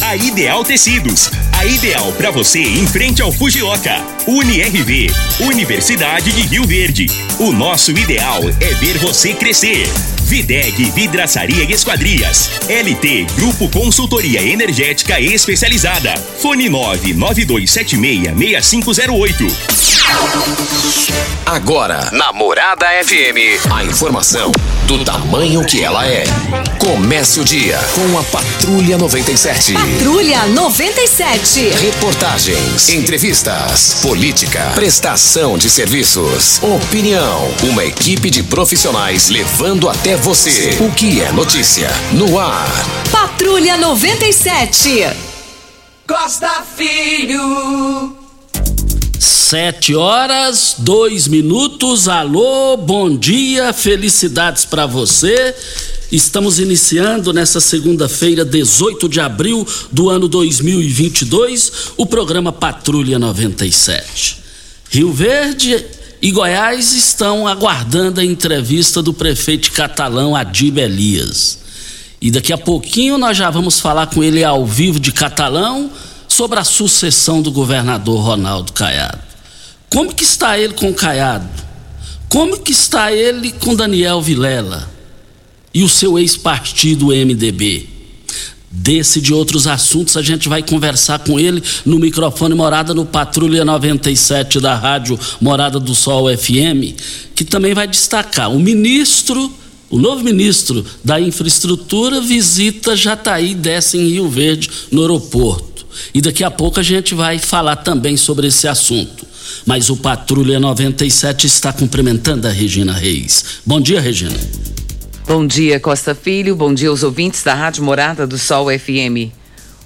A Ideal Tecidos. A ideal para você em frente ao Fujioka. UniRV. Universidade de Rio Verde. O nosso ideal é ver você crescer. Videg Vidraçaria e Esquadrias. LT Grupo Consultoria Energética Especializada. Fone 992766508. Agora, Namorada FM, a informação do tamanho que ela é. Comece o dia com a Patrulha 97. Patrulha 97. Reportagens, entrevistas, política, prestação de serviços, opinião. Uma equipe de profissionais levando até você o que é notícia no ar. Patrulha 97. Costa Filho. Sete horas, dois minutos. Alô, bom dia, felicidades para você. Estamos iniciando nessa segunda-feira, 18 de abril do ano 2022, o programa Patrulha 97. Rio Verde e Goiás estão aguardando a entrevista do prefeito catalão Adib Elias. E daqui a pouquinho nós já vamos falar com ele ao vivo de Catalão sobre a sucessão do governador Ronaldo Caiado. Como que está ele com o Caiado? Como que está ele com Daniel Vilela? E o seu ex-partido MDB? Desse de outros assuntos a gente vai conversar com ele no microfone Morada no Patrulha 97 da Rádio Morada do Sol FM, que também vai destacar o ministro, o novo ministro da Infraestrutura visita Jataí, desce em Rio Verde, no aeroporto. E daqui a pouco a gente vai falar também sobre esse assunto. Mas o Patrulha 97 está cumprimentando a Regina Reis. Bom dia, Regina. Bom dia, Costa Filho. Bom dia aos ouvintes da Rádio Morada do Sol FM.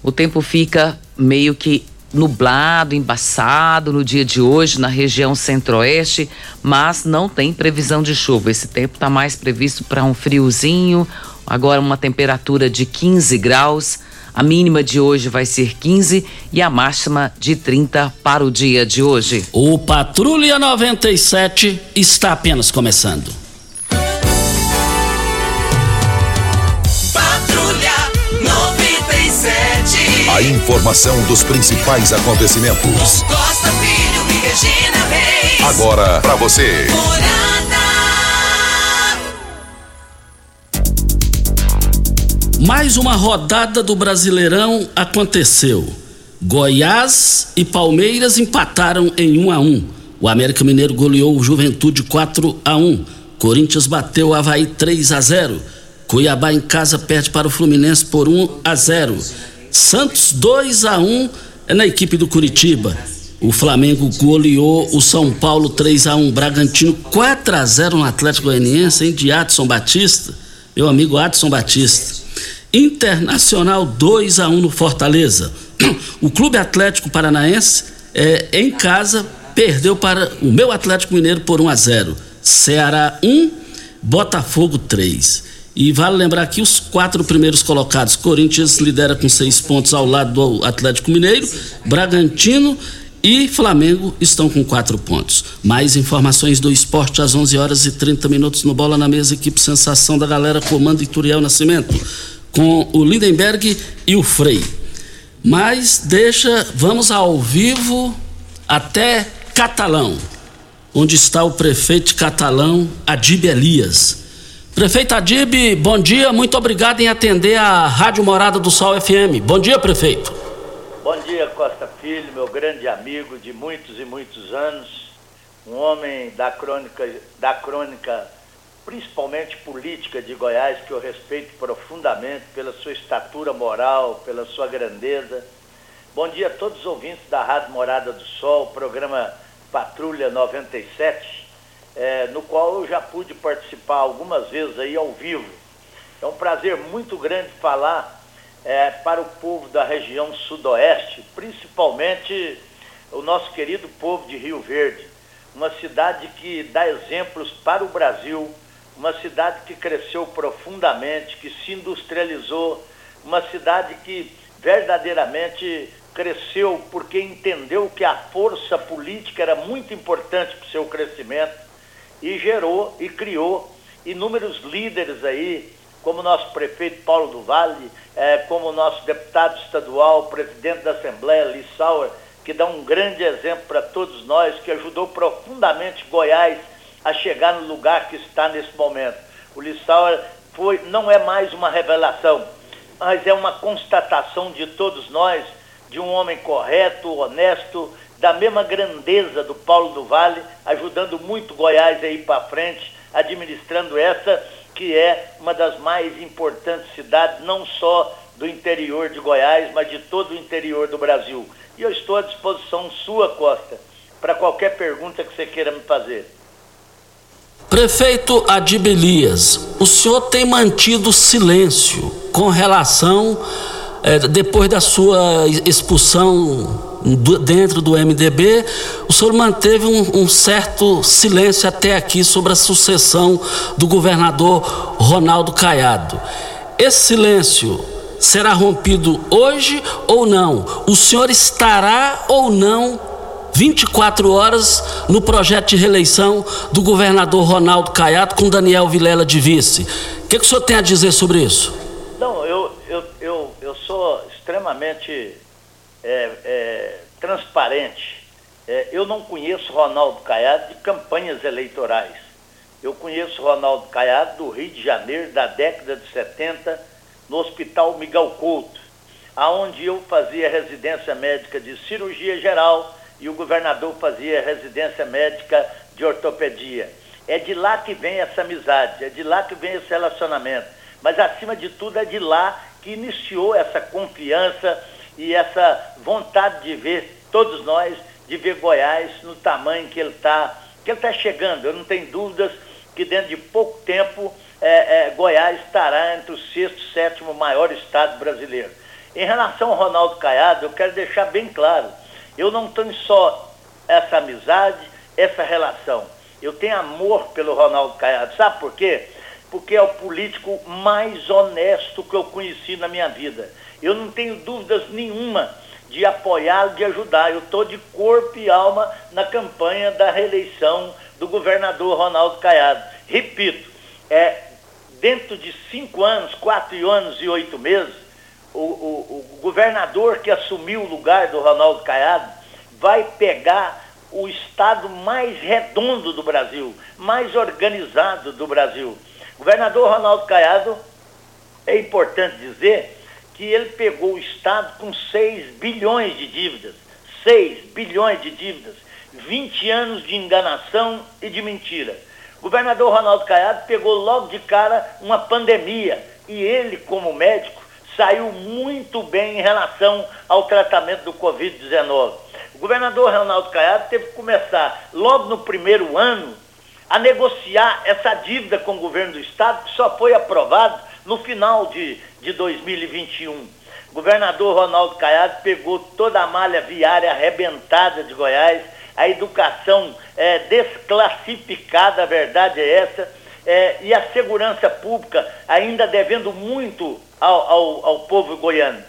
O tempo fica meio que nublado, embaçado no dia de hoje na região centro-oeste, mas não tem previsão de chuva. Esse tempo está mais previsto para um friozinho, agora uma temperatura de 15 graus. A mínima de hoje vai ser 15 e a máxima de 30 para o dia de hoje. O Patrulha 97 está apenas começando. A informação dos principais acontecimentos. Costa Filho e Regina Reis. Agora para você. Mais uma rodada do Brasileirão aconteceu. Goiás e Palmeiras empataram em 1 a 1. O América Mineiro goleou o Juventude 4 a 1. Corinthians bateu o Havaí 3 a 0. Cuiabá em casa perde para o Fluminense por 1 a 0. Santos 2 a 1 é na equipe do Curitiba. O Flamengo goleou o São Paulo 3 a 1. Bragantino 4 a 0 no Atlético Goianiense, hein, de Adson Batista. Meu amigo Adson Batista. Internacional 2 a 1 no Fortaleza. O Clube Atlético Paranaense é, em casa perdeu para o meu Atlético Mineiro por 1 a 0. Ceará 1, Botafogo 3. E vale lembrar aqui os quatro primeiros colocados. Corinthians lidera com seis pontos ao lado do Atlético Mineiro, Bragantino e Flamengo estão com quatro pontos. Mais informações do esporte às 11 horas e 30 minutos no Bola na Mesa, equipe Sensação da Galera, comando Ituriel Nascimento, com o Lindenberg e o Frei. Mas deixa, vamos ao vivo até Catalão, onde está o prefeito Catalão, Adib Elias. Prefeito Adib, bom dia, muito obrigado em atender a Rádio Morada do Sol FM. Bom dia, prefeito. Bom dia, Costa Filho, meu grande amigo de muitos e muitos anos, um homem da crônica, da crônica principalmente política de Goiás, que eu respeito profundamente pela sua estatura moral, pela sua grandeza. Bom dia a todos os ouvintes da Rádio Morada do Sol, programa Patrulha 97, é, no qual eu já pude participar algumas vezes aí ao vivo. É um prazer muito grande falar é, para o povo da região sudoeste, principalmente o nosso querido povo de Rio Verde, uma cidade que dá exemplos para o Brasil, uma cidade que cresceu profundamente, que se industrializou, uma cidade que verdadeiramente cresceu porque entendeu que a força política era muito importante para o seu crescimento e gerou e criou inúmeros líderes aí, como o nosso prefeito Paulo do Vale, é, como o nosso deputado estadual, presidente da Assembleia, Lissauer, que dá um grande exemplo para todos nós, que ajudou profundamente Goiás a chegar no lugar que está nesse momento. O Lissauer foi, não é mais uma revelação, mas é uma constatação de todos nós, de um homem correto, honesto, da mesma grandeza do Paulo do Vale, ajudando muito Goiás a ir para frente, administrando essa que é uma das mais importantes cidades, não só do interior de Goiás, mas de todo o interior do Brasil. E eu estou à disposição sua, Costa, para qualquer pergunta que você queira me fazer. Prefeito Adib Elias, o senhor tem mantido silêncio com relação, é, depois da sua expulsão dentro do MDB, o senhor manteve um, um, certo silêncio até aqui sobre a sucessão do governador Ronaldo Caiado. Esse silêncio será rompido hoje ou não? O senhor estará ou não 24 horas no projeto de reeleição do governador Ronaldo Caiado com Daniel Vilela de vice. O que, que o senhor tem a dizer sobre isso? Não, eu, eu, eu, eu sou extremamente é, é, transparente. É, eu não conheço Ronaldo Caiado de campanhas eleitorais. Eu conheço Ronaldo Caiado do Rio de Janeiro, da década de 70, no Hospital Miguel Couto, aonde eu fazia residência médica de cirurgia geral e o governador fazia residência médica de ortopedia. É de lá que vem essa amizade, é de lá que vem esse relacionamento. Mas, acima de tudo, é de lá que iniciou essa confiança e essa vontade de ver todos nós, de ver Goiás no tamanho que ele está que ele está chegando. Eu não tenho dúvidas que dentro de pouco tempo é, é, Goiás estará entre o sexto e sétimo maior estado brasileiro. Em relação ao Ronaldo Caiado, eu quero deixar bem claro eu não tenho só essa amizade, essa relação. Eu tenho amor pelo Ronaldo Caiado. Sabe por quê? Porque é o político mais honesto que eu conheci na minha vida. Eu não tenho dúvidas nenhuma de apoiá-lo, de ajudar. Eu estou de corpo e alma na campanha da reeleição do governador Ronaldo Caiado. Repito, é, dentro de cinco anos, quatro anos e oito meses, o, o, o governador que assumiu o lugar do Ronaldo Caiado vai pegar o estado mais redondo do Brasil, mais organizado do Brasil. Governador Ronaldo Caiado, é importante dizer que ele pegou o estado com 6 bilhões de dívidas, 6 bilhões de dívidas, 20 anos de enganação e de mentira. O governador Ronaldo Caiado pegou logo de cara uma pandemia e ele, como médico, saiu muito bem em relação ao tratamento do Covid-19. O governador Ronaldo Caiado teve que começar, logo no primeiro ano, a negociar essa dívida com o governo do Estado, que só foi aprovado no final de, de 2021. O governador Ronaldo Caiado pegou toda a malha viária arrebentada de Goiás, a educação é, desclassificada, a verdade é essa, é, e a segurança pública ainda devendo muito ao, ao, ao povo goiano.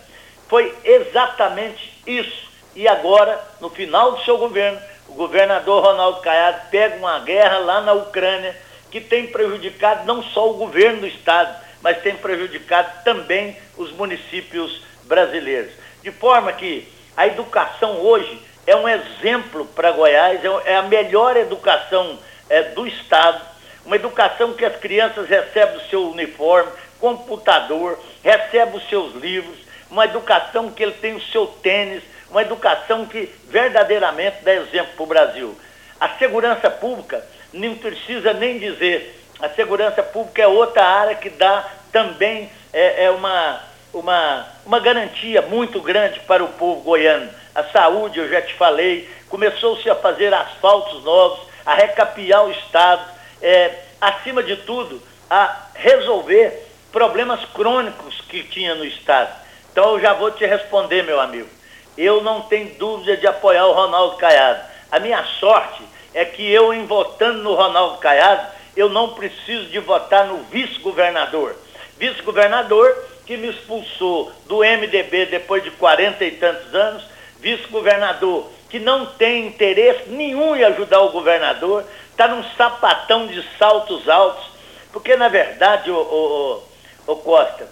Foi exatamente isso. E agora, no final do seu governo, o governador Ronaldo Caiado pega uma guerra lá na Ucrânia que tem prejudicado não só o governo do estado, mas tem prejudicado também os municípios brasileiros. De forma que a educação hoje é um exemplo para Goiás, é, é a melhor educação é, do estado, uma educação que as crianças recebem o seu uniforme, computador, recebe os seus livros, uma educação que ele tem o seu tênis, uma educação que verdadeiramente dá exemplo para o Brasil. A segurança pública não precisa nem dizer A segurança pública é outra área que dá também é, é uma, uma, uma garantia muito grande para o povo goiano. A saúde, eu já te falei, começou-se a fazer asfaltos novos, a recapiar o Estado, é, acima de tudo, a resolver problemas crônicos que tinha no Estado. Então eu já vou te responder, meu amigo. Eu não tenho dúvida de apoiar o Ronaldo Caiado. A minha sorte é que eu, em votando no Ronaldo Caiado, eu não preciso de votar no vice-governador. Vice-governador que me expulsou do MDB depois de 40 e tantos anos, vice-governador que não tem interesse nenhum em ajudar o governador, está num sapatão de saltos altos, porque na verdade, o, o, o Costa,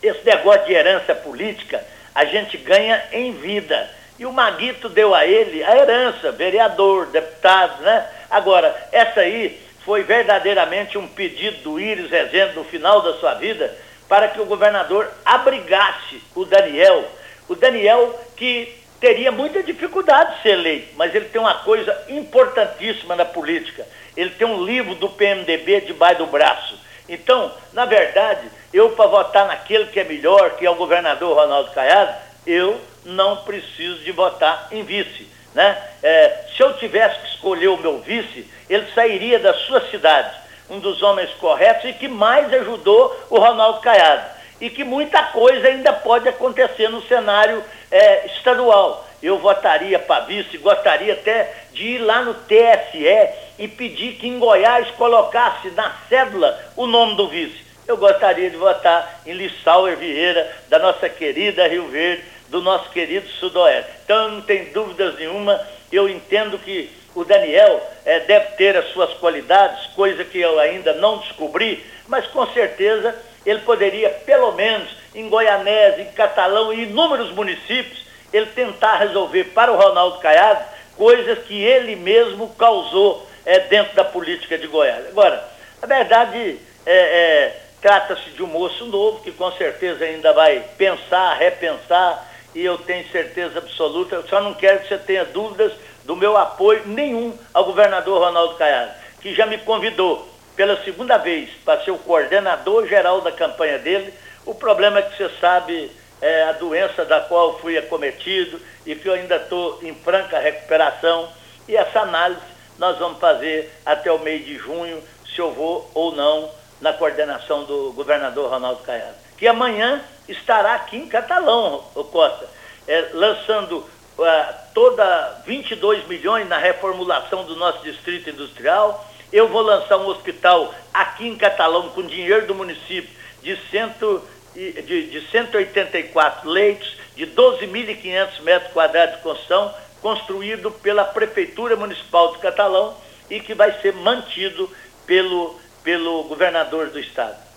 esse negócio de herança política, a gente ganha em vida. E o Maguito deu a ele a herança, vereador, deputado, né? Agora, essa aí foi verdadeiramente um pedido do Íris Rezende no final da sua vida para que o governador abrigasse o Daniel. O Daniel que teria muita dificuldade de ser eleito, mas ele tem uma coisa importantíssima na política. Ele tem um livro do PMDB debaixo do braço. Então, na verdade, eu para votar naquele que é melhor, que é o governador Ronaldo Caiado, eu não preciso de votar em vice. Né? É, se eu tivesse que escolher o meu vice, ele sairia da sua cidade, um dos homens corretos e que mais ajudou o Ronaldo Caiado. E que muita coisa ainda pode acontecer no cenário é, estadual. Eu votaria para vice, gostaria até de ir lá no TSE e pedir que em Goiás colocasse na cédula o nome do vice. Eu gostaria de votar em Lissauer Vieira, da nossa querida Rio Verde, do nosso querido Sudoeste. Então, não tem dúvidas nenhuma, eu entendo que o Daniel é, deve ter as suas qualidades, coisa que eu ainda não descobri, mas com certeza ele poderia, pelo menos em Goianese, em Catalão e inúmeros municípios, ele tentar resolver para o Ronaldo Caiado coisas que ele mesmo causou é, dentro da política de Goiás. Agora, a verdade é, é trata-se de um moço novo que com certeza ainda vai pensar, repensar e eu tenho certeza absoluta, só não quero que você tenha dúvidas do meu apoio nenhum ao governador Ronaldo Caiado, que já me convidou pela segunda vez para ser o coordenador geral da campanha dele. O problema é que você sabe é, a doença da qual fui acometido e que eu ainda estou em franca recuperação. E essa análise nós vamos fazer até o mês de junho, se eu vou ou não na coordenação do governador Ronaldo Caiado. Que amanhã estará aqui em Catalão, Costa, é, lançando uh, toda 22 milhões na reformulação do nosso distrito industrial. Eu vou lançar um hospital aqui em Catalão com dinheiro do município de, cento, de, de 184 leitos, de 12.500 metros quadrados de construção, construído pela Prefeitura Municipal de Catalão e que vai ser mantido pelo, pelo governador do estado.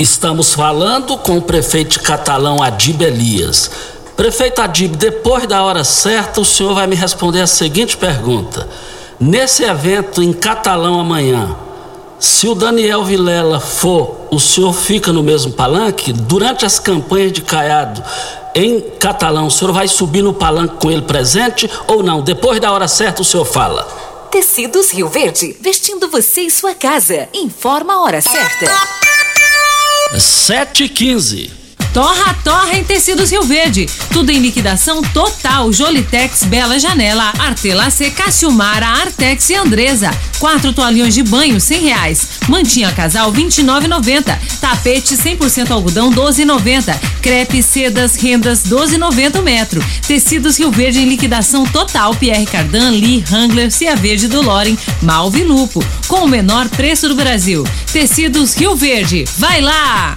Estamos falando com o prefeito catalão Adib Elias. Prefeito Adib, depois da hora certa, o senhor vai me responder a seguinte pergunta. Nesse evento em Catalão amanhã, se o Daniel Vilela for, o senhor fica no mesmo palanque? Durante as campanhas de Caiado em Catalão, o senhor vai subir no palanque com ele presente ou não? Depois da hora certa, o senhor fala. Tecidos Rio Verde, vestindo você e sua casa. Informa a hora certa. 7 e 15 Torra, torra em tecidos Rio Verde. Tudo em liquidação total. Jolitex, Bela Janela, Artelacê, Cassiumara, Artex e Andresa. Quatro toalhões de banho, cem reais. Mantinha casal, vinte e Tapete 100% algodão, doze Crepe, sedas, rendas, doze e metro. Tecidos Rio Verde em liquidação total. Pierre Cardan, Lee, Hangler, Cia Verde do Loren, Malve Lupo. Com o menor preço do Brasil. Tecidos Rio Verde. Vai lá!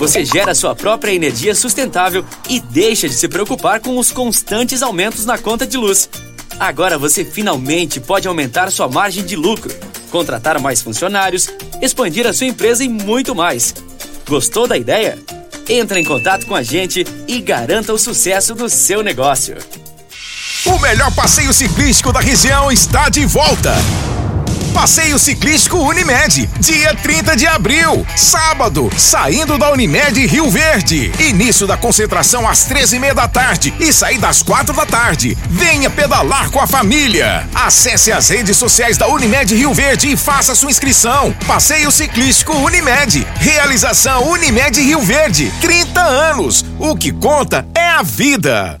Você gera sua própria energia sustentável e deixa de se preocupar com os constantes aumentos na conta de luz. Agora você finalmente pode aumentar sua margem de lucro. contratar mais funcionários, expandir a sua empresa e muito mais. Gostou da ideia? Entre em contato com a gente e garanta o sucesso do seu negócio. O melhor passeio ciclístico da região está de volta. Passeio Ciclístico Unimed, dia 30 de abril, sábado, saindo da Unimed Rio Verde. Início da concentração às 13h30 da tarde e saída às 4 da tarde. Venha pedalar com a família. Acesse as redes sociais da Unimed Rio Verde e faça sua inscrição. Passeio Ciclístico Unimed. Realização Unimed Rio Verde. 30 anos. O que conta é a vida.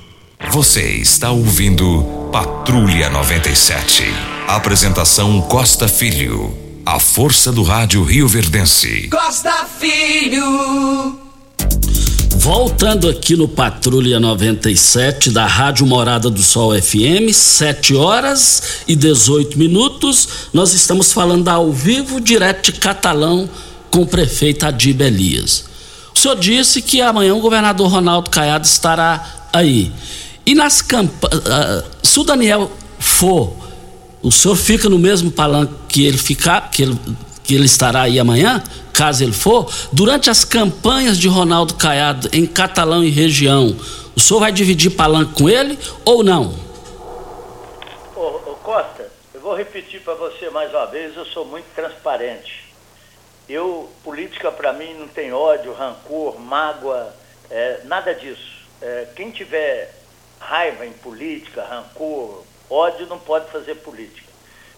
Você está ouvindo Patrulha 97. Apresentação Costa Filho. A força do rádio Rio Verdense. Costa Filho. Voltando aqui no Patrulha 97 da Rádio Morada do Sol FM, 7 horas e 18 minutos. Nós estamos falando ao vivo, direto de Catalão, com o prefeito Adib Elias. O senhor disse que amanhã o governador Ronaldo Caiado estará aí. E nas campanhas. Uh, se o Daniel for, o senhor fica no mesmo palanque que ele ficar, que ele, que ele estará aí amanhã, caso ele for, durante as campanhas de Ronaldo Caiado em Catalão e região, o senhor vai dividir palanque com ele ou não? Ô Costa, eu vou repetir para você mais uma vez, eu sou muito transparente. Eu, política para mim não tem ódio, rancor, mágoa, é, nada disso. É, quem tiver raiva em política, rancor, ódio, não pode fazer política.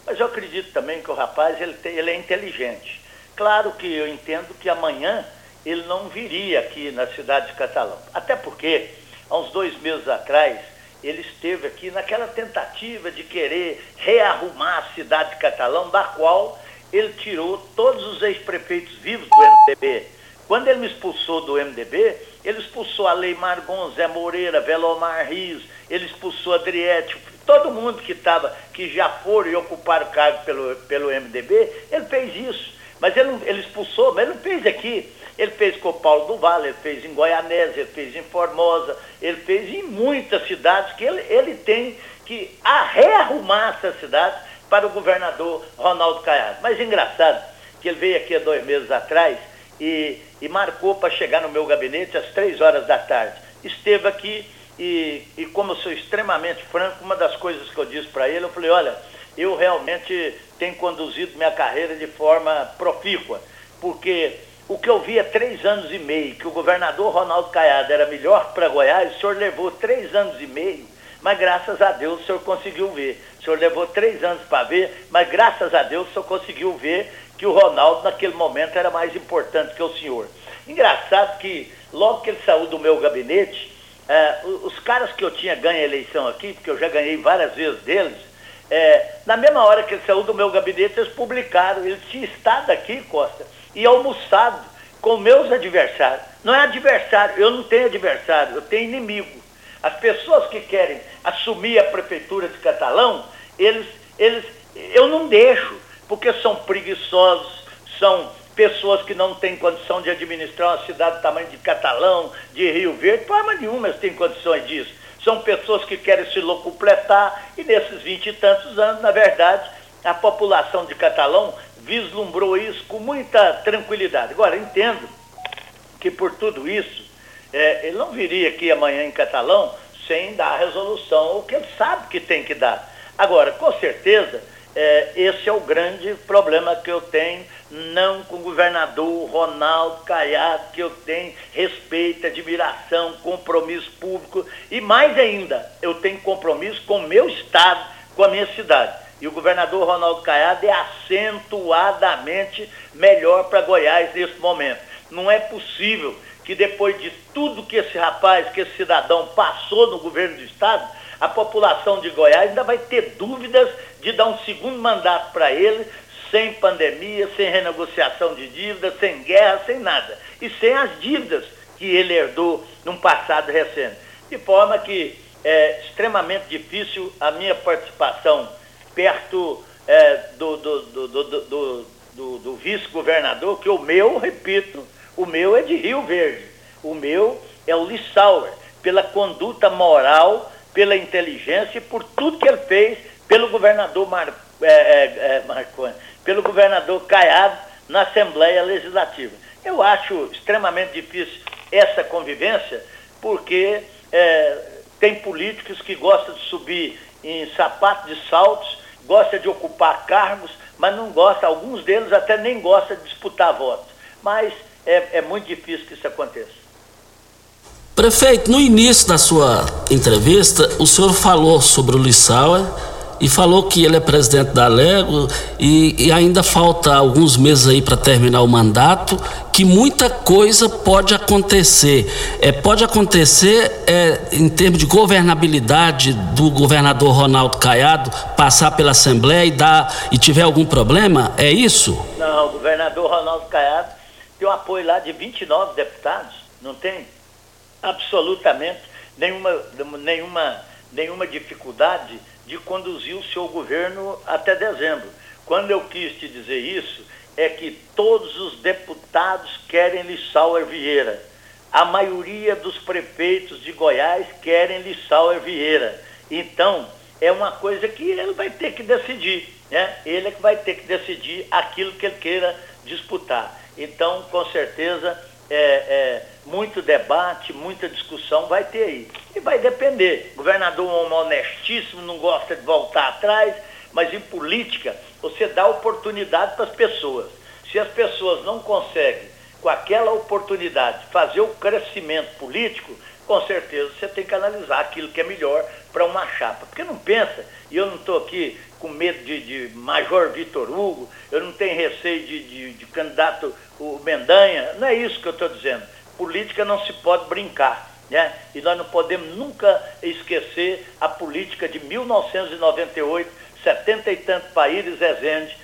Mas eu acredito também que o rapaz ele, tem, ele é inteligente. Claro que eu entendo que amanhã ele não viria aqui na cidade de Catalão. Até porque, há uns dois meses atrás, ele esteve aqui naquela tentativa de querer rearrumar a cidade de Catalão, da qual ele tirou todos os ex-prefeitos vivos do MDB. Quando ele me expulsou do MDB, ele expulsou a Lei Margon, Zé Moreira, Velomar Rios, ele expulsou Adriete, todo mundo que estava, que já foram e ocuparam cargo pelo, pelo MDB, ele fez isso. Mas ele, ele expulsou, mas ele não fez aqui. Ele fez com o Paulo do Vale, ele fez em Goianésia, ele fez em Formosa, ele fez em muitas cidades que ele, ele tem que rearrumar essas cidades para o governador Ronaldo Caiado. Mas engraçado que ele veio aqui há dois meses atrás e, e marcou para chegar no meu gabinete às três horas da tarde. Esteve aqui e, e como eu sou extremamente franco, uma das coisas que eu disse para ele, eu falei, olha, eu realmente tenho conduzido minha carreira de forma profícua, porque o que eu vi há três anos e meio, que o governador Ronaldo Caiado era melhor para Goiás, o senhor levou três anos e meio, mas graças a Deus o senhor conseguiu ver. O senhor levou três anos para ver, mas graças a Deus o senhor conseguiu ver que o Ronaldo naquele momento era mais importante que o senhor. Engraçado que logo que ele saiu do meu gabinete, eh, os caras que eu tinha ganho a eleição aqui, porque eu já ganhei várias vezes deles, eh, na mesma hora que ele saiu do meu gabinete, eles publicaram, ele tinha estado aqui, Costa, e almoçado com meus adversários. Não é adversário, eu não tenho adversário, eu tenho inimigo. As pessoas que querem assumir a prefeitura de Catalão, eles, eles, eu não deixo porque são preguiçosos, são pessoas que não têm condição de administrar uma cidade do tamanho de Catalão, de Rio Verde, forma nenhuma eles têm condições disso. São pessoas que querem se locupletar e nesses vinte e tantos anos, na verdade, a população de Catalão vislumbrou isso com muita tranquilidade. Agora, entendo que por tudo isso, É, ele não viria aqui amanhã em Catalão sem dar a resolução, o que ele sabe que tem que dar. Agora, com certeza, é, esse é o grande problema que eu tenho, não com o governador Ronaldo Caiado, que eu tenho respeito, admiração, compromisso público, e mais ainda, eu tenho compromisso com o meu estado, com a minha cidade. E o governador Ronaldo Caiado é acentuadamente melhor para Goiás nesse momento. Não é possível que depois de tudo que esse rapaz, que esse cidadão passou no governo do estado, a população de Goiás ainda vai ter dúvidas de dar um segundo mandato para ele, sem pandemia, sem renegociação de dívidas, sem guerra, sem nada. E sem as dívidas que ele herdou num passado recente. De forma que é extremamente difícil a minha participação perto é, do, do, do, do, do vice-governador, que o meu, repito, o meu é de Rio Verde. O meu é o Lissauer, pela conduta moral, pela inteligência e por tudo que ele fez pelo governador Mar, é, é, é, Marconi, pelo governador Caiado na Assembleia Legislativa. Eu acho extremamente difícil essa convivência, porque é, tem políticos que gostam de subir em sapato de saltos, gostam de ocupar cargos, mas não gostam, alguns deles até nem gostam de disputar votos. Mas é, é muito difícil que isso aconteça. Prefeito, no início da sua entrevista, o senhor falou sobre o Lissauer e falou que ele é presidente da Lego e, e ainda falta alguns meses aí para terminar o mandato, que muita coisa pode acontecer. É, pode acontecer é, em termos de governabilidade do governador Ronaldo Caiado passar pela Assembleia e, dar, e tiver algum problema? É isso? Não, o governador Ronaldo Caiado tem o apoio lá de 29 deputados, não tem? Absolutamente nenhuma, nenhuma, nenhuma dificuldade de conduzir o seu governo até dezembro. Quando eu quis te dizer isso, é que todos os deputados querem Lissauer Vieira. A maioria dos prefeitos de Goiás querem Lissauer Vieira. Então, é uma coisa que ele vai ter que decidir. Né? Ele é que vai ter que decidir aquilo que ele queira disputar. Então, com certeza, é, é, muito debate, muita discussão vai ter aí. E vai depender. O governador é um honestíssimo, não gosta de voltar atrás, mas em política você dá oportunidade para as pessoas. Se as pessoas não conseguem, com aquela oportunidade, fazer o crescimento político, com certeza você tem que analisar aquilo que é melhor para uma chapa. Porque não pensa, e eu não estou aqui com medo de, de Major Vitor Hugo, eu não tenho receio de, de, de candidato o Mendanha, não é isso que eu estou dizendo. Política não se pode brincar. Né? E nós não podemos nunca esquecer a política de 1998, 70 e tantos países Rezende,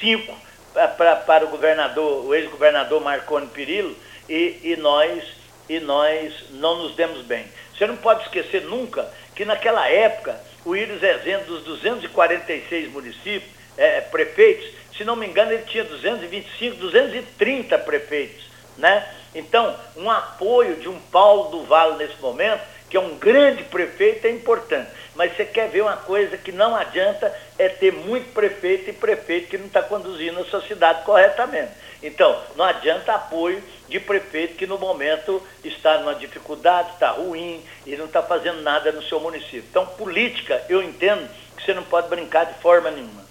cinco para, para o governador, o ex-governador Marconi Perillo, e, e, nós, e nós não nos demos bem. Você não pode esquecer nunca que naquela época o Íris Rezende, dos 246 municípios, é, prefeitos, se não me engano, ele tinha 225, 230 prefeitos. Né? Então, um apoio de um Paulo do Vale nesse momento, que é um grande prefeito, é importante. Mas você quer ver uma coisa que não adianta é ter muito prefeito e prefeito que não está conduzindo a sua cidade corretamente. Então, não adianta apoio de prefeito que no momento está numa dificuldade, está ruim e não está fazendo nada no seu município. Então, política, eu entendo que você não pode brincar de forma nenhuma.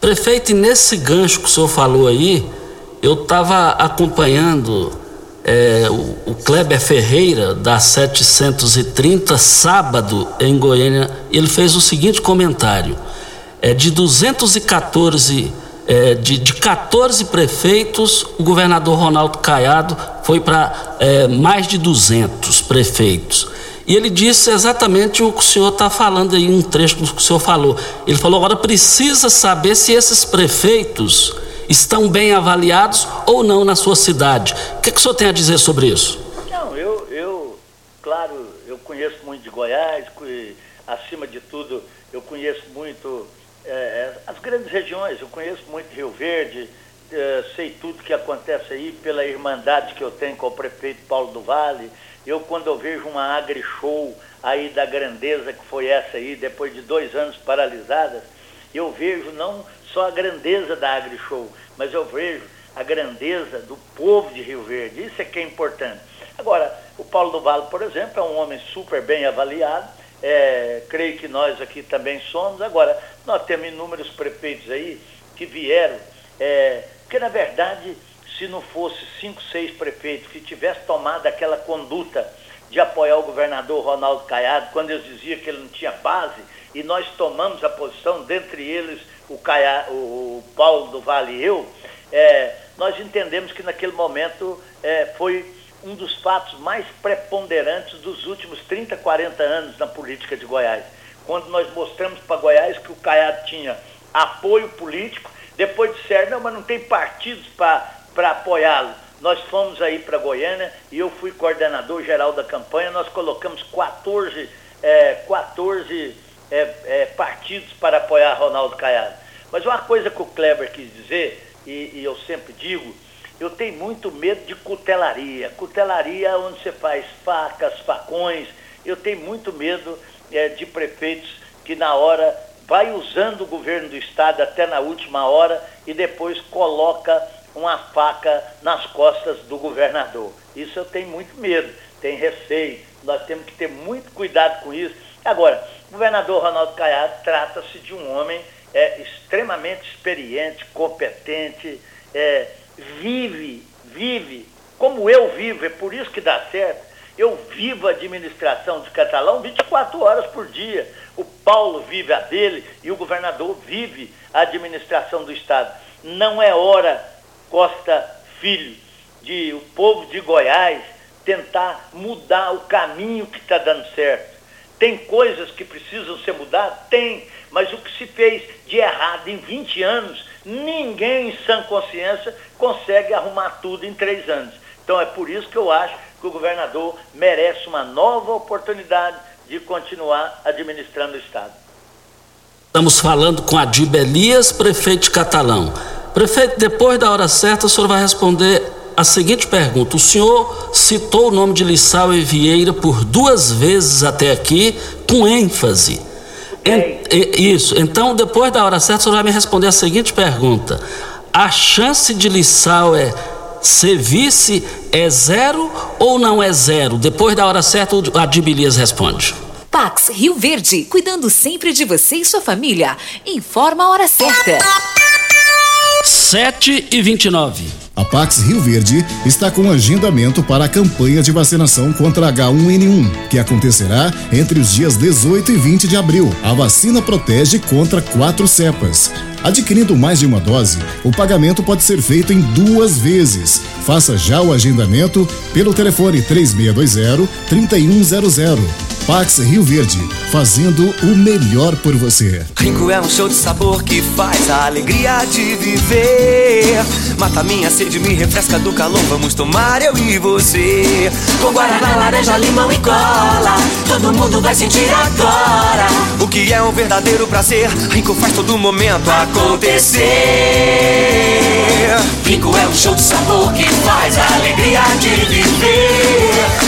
Prefeito, nesse gancho que o senhor falou aí, eu estava acompanhando é, o, o Kleber Ferreira, da 730, sábado, em Goiânia, ele fez o seguinte comentário: é, de 214 é, de, de 14 prefeitos, o governador Ronaldo Caiado foi para é, mais de 200 prefeitos. E ele disse exatamente o que o senhor está falando aí, um trecho do que o senhor falou. Ele falou: agora precisa saber se esses prefeitos estão bem avaliados ou não na sua cidade. O que, que o senhor tem a dizer sobre isso? Não, eu, eu claro, eu conheço muito de Goiás, acima de tudo, eu conheço muito é, é, as grandes regiões, eu conheço muito Rio Verde, é, sei tudo que acontece aí pela irmandade que eu tenho com o prefeito Paulo do Vale. Eu, quando eu vejo uma agri-show aí da grandeza que foi essa aí, depois de dois anos paralisadas, eu vejo não só a grandeza da agri-show, mas eu vejo a grandeza do povo de Rio Verde. Isso é que é importante. Agora, O Paulo do Vale, por exemplo, é um homem super bem avaliado, é, creio que nós aqui também somos. Agora, nós temos inúmeros prefeitos aí que vieram, é, porque na verdade, se não fosse cinco, seis prefeitos que tivessem tomado aquela conduta de apoiar o governador Ronaldo Caiado, quando eu dizia que ele não tinha base, e nós tomamos a posição, dentre eles o, Caiado, o Paulo do Vale e eu, é, nós entendemos que naquele momento é, foi um dos fatos mais preponderantes dos últimos 30, 40 anos na política de Goiás. Quando nós mostramos para Goiás que o Caiado tinha apoio político, depois disseram, não, mas não tem partidos para apoiá-lo. Nós fomos aí para Goiânia e eu fui coordenador geral da campanha, nós colocamos 14, é, 14 é, é, partidos para apoiar Ronaldo Caiado. Mas uma coisa que o Kleber quis dizer, e, e eu sempre digo, eu tenho muito medo de cutelaria. Cutelaria onde você faz facas, facões. Eu tenho muito medo é, de prefeitos que na hora vai usando o governo do estado até na última hora e depois coloca uma faca nas costas do governador. Isso eu tenho muito medo, tenho receio. Nós temos que ter muito cuidado com isso. Agora, o governador Ronaldo Caiado trata-se de um homem é, extremamente experiente, competente, é, vive, vive, como eu vivo, é por isso que dá certo. Eu vivo a administração de Catalão 24 horas por dia. O Paulo vive a dele e o governador vive a administração do Estado. Não é hora, Costa Filho, de o povo de Goiás tentar mudar o caminho que está dando certo. Tem coisas que precisam ser mudadas? Tem, mas o que se fez de errado em 20 anos Ninguém em sã consciência consegue arrumar tudo em três anos. Então é por isso que eu acho que o governador merece uma nova oportunidade de continuar administrando o Estado. Estamos falando com Adib Elias, prefeito de Catalão. Prefeito, depois da hora certa, o senhor vai responder a seguinte pergunta. O senhor citou o nome de Lissau e Vieira por duas vezes até aqui, com ênfase. Isso. Então, depois da hora certa, você vai me responder a seguinte pergunta: a chance de Lissau é ser vice é zero ou não é zero? Depois da hora certa, a Dibilias responde. Pax Rio Verde, cuidando sempre de você e sua família. Informa a hora certa. 7 e 29 a Pax Rio Verde está com agendamento para a campanha de vacinação contra H1N1, que acontecerá entre os dias 18 e 20 de abril. A vacina protege contra quatro cepas. Adquirindo mais de uma dose, o pagamento pode ser feito em duas vezes. Faça já o agendamento pelo telefone 3620 3100 Pax Rio Verde, fazendo o melhor por você. Rinco é um show de sabor que faz a alegria de viver. Mata minha sede, me refresca do calor, vamos tomar eu e você. Com guaraná, laranja, limão e cola, todo mundo vai sentir agora. O que é um verdadeiro prazer, Rinco faz todo momento acontecer. Rinco é um show de sabor que faz a alegria de viver.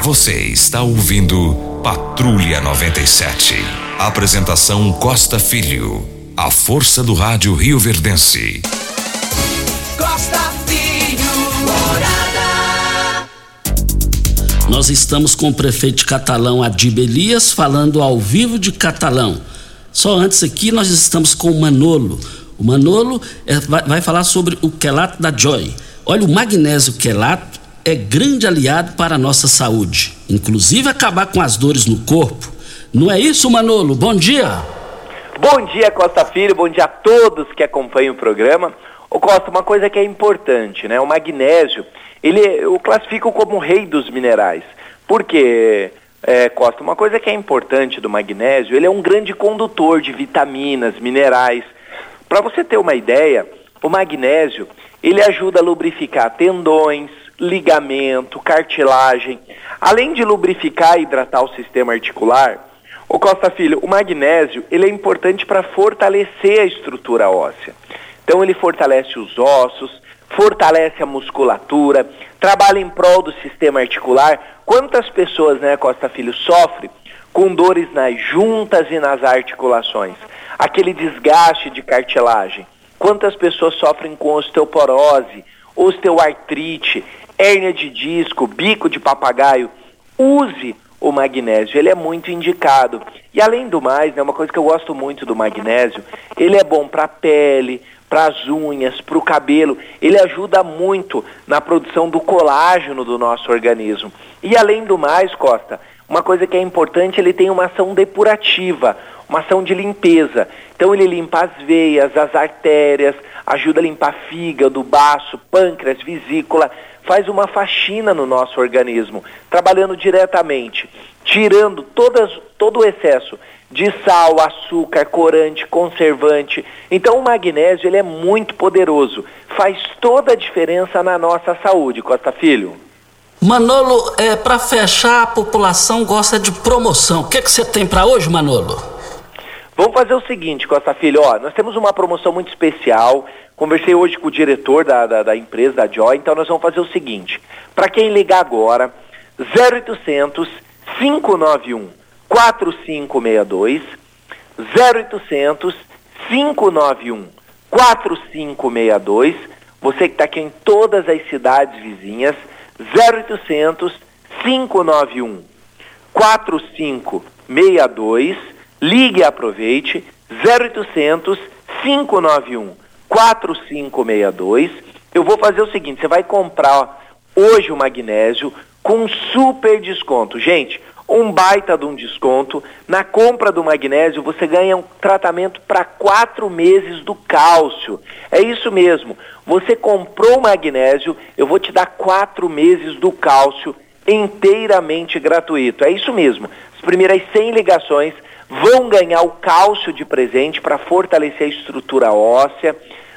Você está ouvindo Patrulha 97. Apresentação Costa Filho. A força do rádio Rio Verdense. Costa Filho, morada. Nós estamos com o prefeito de Catalão, Adib Elias, falando ao vivo de Catalão. Só antes aqui nós estamos com o Manolo. O Manolo é, vai, vai, falar sobre o quelato da Joy. Olha, o magnésio quelato é grande aliado para a nossa saúde, inclusive acabar com as dores no corpo. Não é isso, Manolo? Bom dia. Bom dia, Costa Filho. Bom dia a todos que acompanham o programa. Ô Costa, uma coisa que é importante, né? O magnésio, ele eu classifico como o rei dos minerais. Por quê, é, Costa? Uma coisa que é importante do magnésio, ele é um grande condutor de vitaminas, minerais. Para você ter uma ideia, o magnésio, ele ajuda a lubrificar tendões, ligamento, cartilagem. Além de lubrificar e hidratar o sistema articular, o Costa Filho, o magnésio, ele é importante para fortalecer a estrutura óssea. Então ele fortalece os ossos, fortalece a musculatura, trabalha em prol do sistema articular. Quantas pessoas, né, Costa Filho, sofrem com dores nas juntas e nas articulações? Aquele desgaste de cartilagem. Quantas pessoas sofrem com osteoporose, osteoartrite, hérnia de disco, bico de papagaio? Use o magnésio, ele é muito indicado. E além do mais, né, uma coisa que eu gosto muito do magnésio, ele é bom para a pele, para as unhas, para o cabelo. Ele ajuda muito na produção do colágeno do nosso organismo. E além do mais, Costa, uma coisa que é importante, ele tem uma ação depurativa, uma ação de limpeza. Então ele limpa as veias, as artérias, ajuda a limpar fígado, baço, pâncreas, vesícula, faz uma faxina no nosso organismo, trabalhando diretamente, tirando todas, todo o excesso de sal, açúcar, corante, conservante. Então o magnésio ele é muito poderoso, faz toda a diferença na nossa saúde, Costa Filho. Manolo, é, para fechar, a população gosta de promoção. O que, que você tem para hoje, Manolo? Vamos fazer o seguinte, Costa Filho, ó, nós temos uma promoção muito especial. Conversei hoje com o diretor da, da, da empresa, da Joy, então nós vamos fazer o seguinte. Para quem ligar agora, 0800 591 4562, 0800 591 4562, você que está aqui em todas as cidades vizinhas, 0800 591 4562, ligue e aproveite, 0800 591 4562. Eu vou fazer o seguinte, você vai comprar hoje o magnésio com super desconto. Gente, um baita de um desconto. Na compra do magnésio, você ganha um tratamento para quatro meses do cálcio. É isso mesmo. Você comprou o magnésio, eu vou te dar quatro meses do cálcio inteiramente gratuito. É isso mesmo. As primeiras 100 ligações vão ganhar o cálcio de presente para fortalecer a estrutura óssea.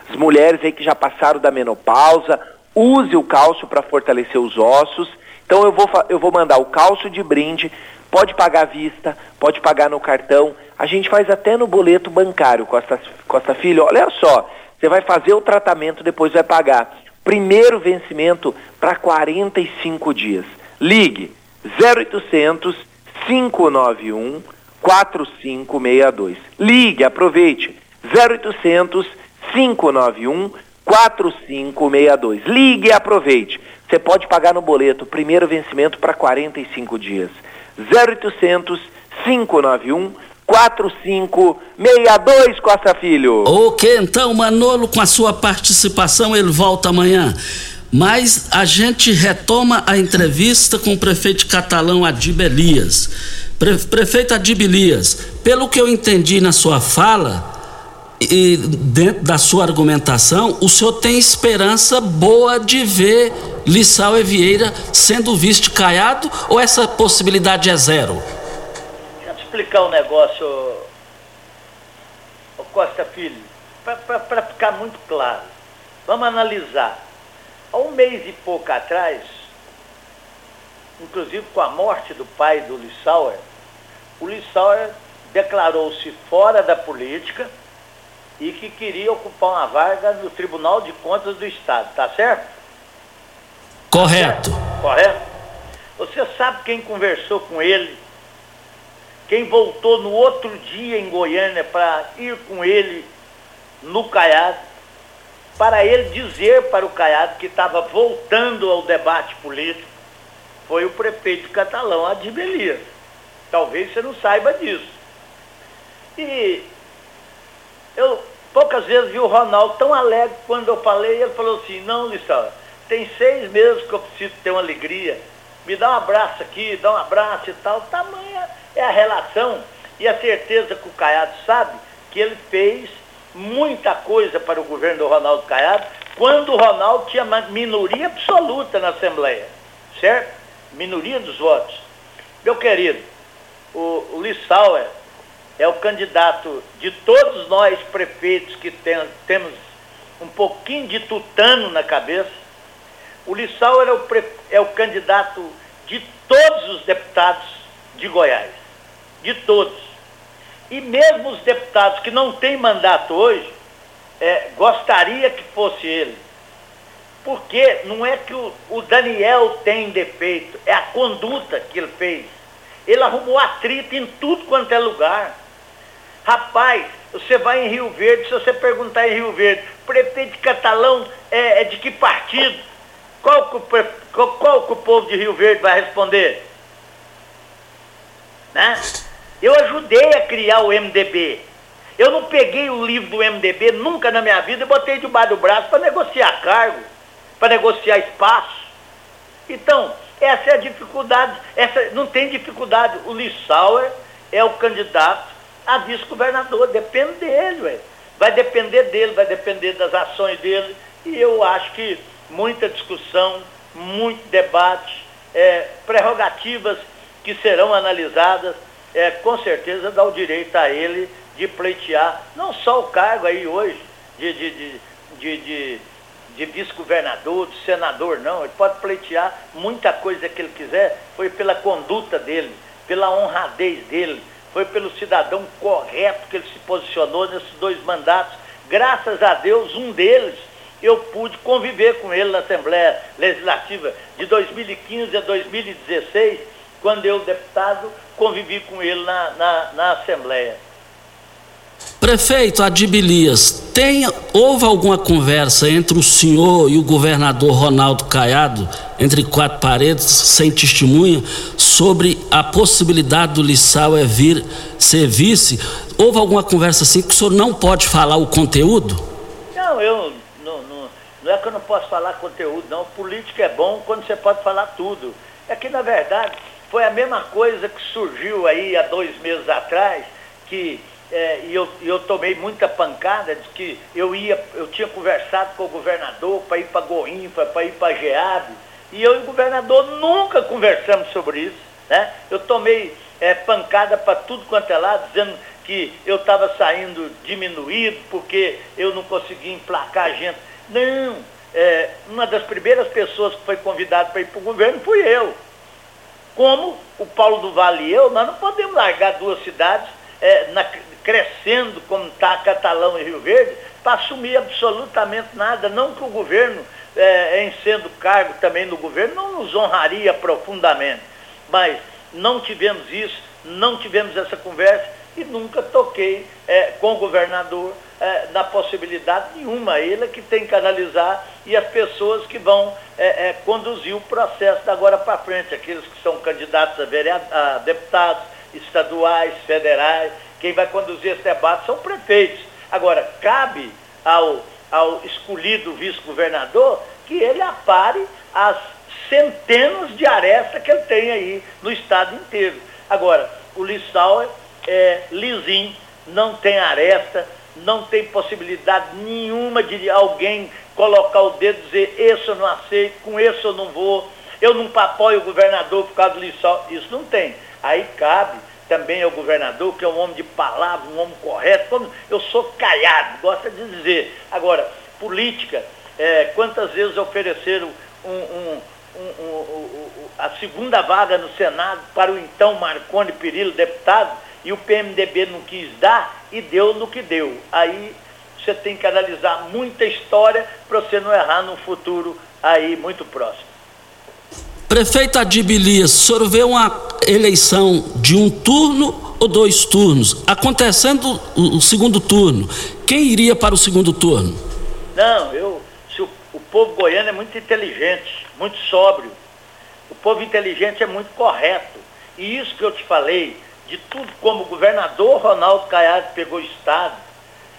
As mulheres aí que já passaram da menopausa, use o cálcio para fortalecer os ossos. Então eu vou, eu vou mandar o cálcio de brinde, pode pagar à vista, pode pagar no cartão. A gente faz até no boleto bancário, Costa, Costa Filho. Olha só, você vai fazer o tratamento, depois vai pagar. Primeiro vencimento para 45 dias. Ligue 0800 591 4562. Ligue, aproveite. 0800 591 4562. Ligue e aproveite. Você pode pagar no boleto, primeiro vencimento para 45 dias. 0800 591 4562 Costa Filho. Ok, então Manolo, com a sua participação, ele volta amanhã. Mas a gente retoma a entrevista com o prefeito catalão Adib Elias. Pre prefeito Adib Elias, pelo que eu entendi na sua fala e dentro da sua argumentação, o senhor tem esperança boa de ver Lissau e Vieira sendo visto caiado ou essa possibilidade é zero? Deixa eu te explicar um negócio, ô Costa Filho, para ficar muito claro. Vamos analisar. Há um mês e pouco atrás, inclusive com a morte do pai do Lissauer, o Lissauer declarou-se fora da política e que queria ocupar uma vaga no Tribunal de Contas do Estado, tá certo? Correto. Correto? Você sabe quem conversou com ele? Quem voltou no outro dia em Goiânia para ir com ele no Caiado? Para ele dizer para o Caiado que estava voltando ao debate político, foi o prefeito catalão Adib Elias. Talvez você não saiba disso. E eu poucas vezes vi o Ronaldo tão alegre quando eu falei, ele falou assim, não, Lissau, tem seis meses que eu preciso ter uma alegria. Me dá um abraço aqui, dá um abraço e tal. Tamanha é a relação e a certeza que o Caiado sabe que ele fez muita coisa para o governo do Ronaldo Caiado, quando o Ronaldo tinha minoria absoluta na Assembleia, certo? Minoria dos votos. Meu querido, o, o Lissauer é o candidato de todos nós prefeitos que tem, temos um pouquinho de tutano na cabeça. O Lissauer é o, pre, é o candidato de todos os deputados de Goiás. De todos. E mesmo os deputados que não têm mandato hoje, é, gostaria que fosse ele. Porque não é que o, o Daniel tem defeito, é a conduta que ele fez. Ele arrumou atrito em tudo quanto é lugar. Rapaz, você vai em Rio Verde, se você perguntar em Rio Verde, prefeito catalão é, é de que partido? Qual que, qual, qual que o povo de Rio Verde vai responder? Né? Eu ajudei a criar o MDB. Eu não peguei o livro do MDB nunca na minha vida e botei debaixo do braço para negociar cargo, para negociar espaço. Então, essa é a dificuldade. Essa, não tem dificuldade. O Lissauer é o candidato a vice-governador. Depende dele, ué. Vai depender dele, vai depender das ações dele. E eu acho que muita discussão, muito debate, é, prerrogativas que serão analisadas, é, com certeza dá o direito a ele de pleitear, não só o cargo aí hoje de, de, de, de, de vice-governador, de senador, não. Ele pode pleitear muita coisa que ele quiser, foi pela conduta dele, pela honradez dele, foi pelo cidadão correto que ele se posicionou nesses dois mandatos. Graças a Deus, um deles eu pude conviver com ele na Assembleia Legislativa de 2015 a 2016, quando eu, deputado, convivi com ele na, na, na Assembleia. Prefeito Adibilias, tem, houve alguma conversa entre o senhor e o governador Ronaldo Caiado, entre quatro paredes, sem testemunha, sobre a possibilidade do Lissau é vir ser vice? Houve alguma conversa assim que o senhor não pode falar o conteúdo? Não, eu não, não, não é que eu não posso falar conteúdo, não. Política é bom quando você pode falar tudo. É que, na verdade, foi a mesma coisa que surgiu aí há dois meses atrás, que é, e eu, eu tomei muita pancada de que eu ia, eu tinha conversado com o governador para ir para Goinfa, para ir para Geab, e eu e o governador nunca conversamos sobre isso. Né? Eu tomei é, pancada para tudo quanto é lado, dizendo que eu estava saindo diminuído porque eu não conseguia emplacar a gente. Não, é, uma das primeiras pessoas que foi convidada para ir para o governo fui eu. Como o Paulo do Vale e eu, nós não podemos largar duas cidades é, na, crescendo como está Catalão e Rio Verde, para assumir absolutamente nada. Não que o governo, é, em sendo cargo também do governo, não nos honraria profundamente. Mas não tivemos isso, não tivemos essa conversa e nunca toquei é, com o governador é, na possibilidade nenhuma. Ele é que tem que analisar e as pessoas que vão é, conduzir o processo da agora para frente, aqueles que são candidatos a, vereador, a deputados estaduais, federais, quem vai conduzir esse debate são prefeitos. Agora, cabe ao, ao escolhido vice-governador que ele apare as centenas de arestas que ele tem aí no estado inteiro. Agora, o Lissau é lisinho, não tem aresta, não tem possibilidade nenhuma de alguém colocar o dedo e dizer, esse eu não aceito, com esse eu não vou, eu não apoio o governador por causa do Lissau. Isso não tem. Aí cabe também ao governador, que é um homem de palavra, um homem correto, como eu sou caiado, gosta de dizer. Agora, política, é, quantas vezes ofereceram um, um, um, a segunda vaga no Senado para o então Marconi Perillo, deputado, e o PMDB não quis dar e deu no que deu. Aí você tem que analisar muita história para você não errar no futuro aí muito próximo. Adibilias, o senhor vê uma eleição de um turno ou dois turnos? Acontecendo o, segundo turno, quem iria para o segundo turno? Não, eu, o, o povo goiano é muito inteligente, muito sóbrio. O povo inteligente é muito correto. E isso que eu te falei, de tudo como o governador Ronaldo Caiado pegou o Estado,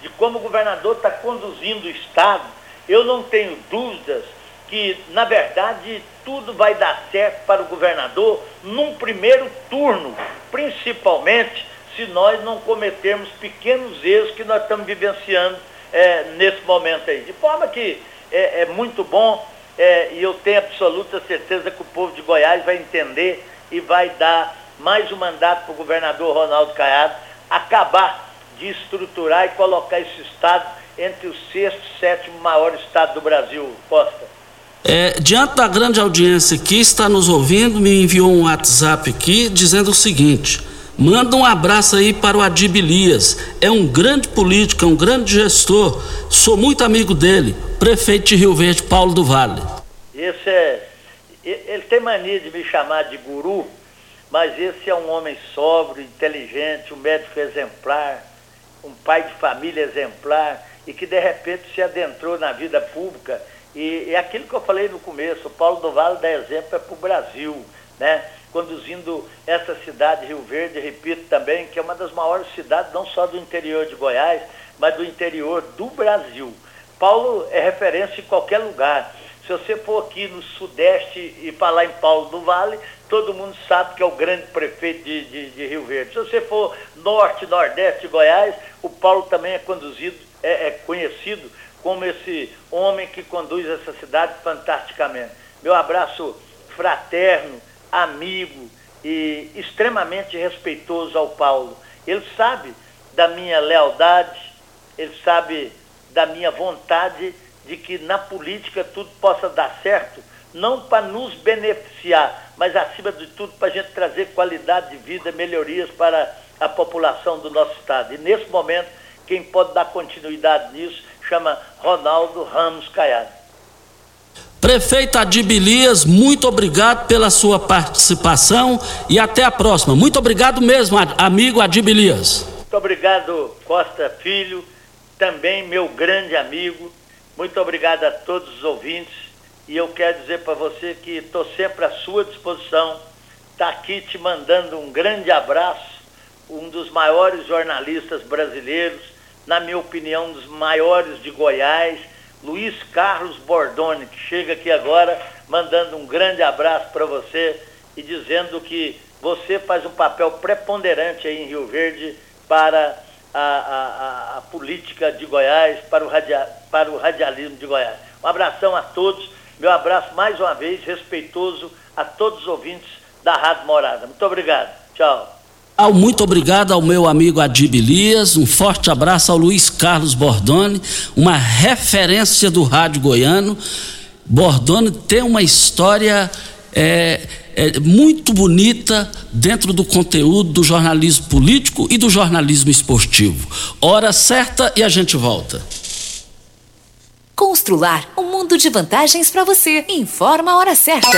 de como o governador está conduzindo o Estado, eu não tenho dúvidas que, na verdade, tudo vai dar certo para o governador num primeiro turno, principalmente se nós não cometermos pequenos erros que nós estamos vivenciando é, nesse momento aí. De forma que é, é muito bom é, e eu tenho absoluta certeza que o povo de Goiás vai entender e vai dar mais um mandato para o governador Ronaldo Caiado acabar de estruturar e colocar esse estado entre o sexto e sétimo maior estado do Brasil, Costa. É, diante da grande audiência que está nos ouvindo, me enviou um WhatsApp aqui dizendo o seguinte: manda um abraço aí para o Adib Elias. É um grande político, é um grande gestor. Sou muito amigo dele, prefeito de Rio Verde, Paulo do Vale. Esse é. Ele tem mania de me chamar de guru, mas esse é um homem sóbrio, inteligente, um médico exemplar, um pai de família exemplar e que de repente se adentrou na vida pública. E é aquilo que eu falei no começo, o Paulo do Vale dá exemplo é para o Brasil, né? conduzindo essa cidade, Rio Verde, repito também, que é uma das maiores cidades, não só do interior de Goiás, mas do interior do Brasil. Paulo é referência em qualquer lugar. Se você for aqui no Sudeste e falar em Paulo do Vale, todo mundo sabe que é o grande prefeito de, de, de Rio Verde. Se você for Norte, Nordeste de Goiás, o Paulo também é conduzido, é, é conhecido como esse homem que conduz essa cidade fantasticamente. Meu abraço fraterno, amigo e extremamente respeitoso ao Paulo. Ele sabe da minha lealdade, ele sabe da minha vontade de que na política tudo possa dar certo, não para nos beneficiar, mas acima de tudo para a gente trazer qualidade de vida, melhorias para a população do nosso estado. E nesse momento, quem pode dar continuidade nisso chama Ronaldo Ramos Caiado. Prefeito Adibilias, muito obrigado pela sua participação e até a próxima. Muito obrigado mesmo, amigo Adibilias. Muito obrigado, Costa Filho, também meu grande amigo muito obrigado a todos os ouvintes e eu quero dizer para você que estou sempre à sua disposição. Está aqui te mandando um grande abraço, um dos maiores jornalistas brasileiros, na minha opinião, um dos maiores de Goiás, Luiz Carlos Bordoni, que chega aqui agora mandando um grande abraço para você e dizendo que você faz um papel preponderante aí em Rio Verde para a, a, a, política de Goiás, para o, radia, para o radialismo de Goiás. Um abração a todos, meu abraço mais uma vez, respeitoso a todos os ouvintes da Rádio Morada. Muito obrigado. Tchau. Muito obrigado ao meu amigo Adib Elias, um forte abraço ao Luiz Carlos Bordoni, uma referência do rádio goiano. Bordoni tem uma história é, é, muito bonita dentro do conteúdo do jornalismo político e do jornalismo esportivo. Hora certa e a gente volta. Constrular um mundo de vantagens para você. Informa a hora certa.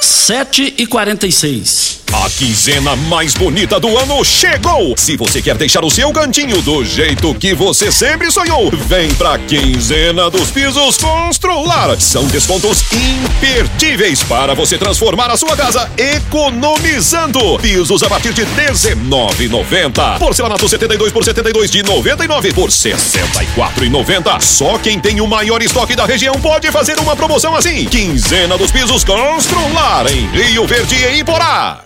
7 e 46 A quinzena mais bonita do ano chegou! Se você quer deixar o seu cantinho do jeito que você sempre sonhou, vem pra quinzena dos pisos Constrular. São descontos imperdíveis para você transformar a sua casa economizando. Pisos a partir de R$19,90. Porcelanato 72 por 72 de 99 por 64,90. Só quem tem o maior estoque da região pode fazer uma promoção assim. Quinzena dos pisos Constrular em Rio Verde e Iporá.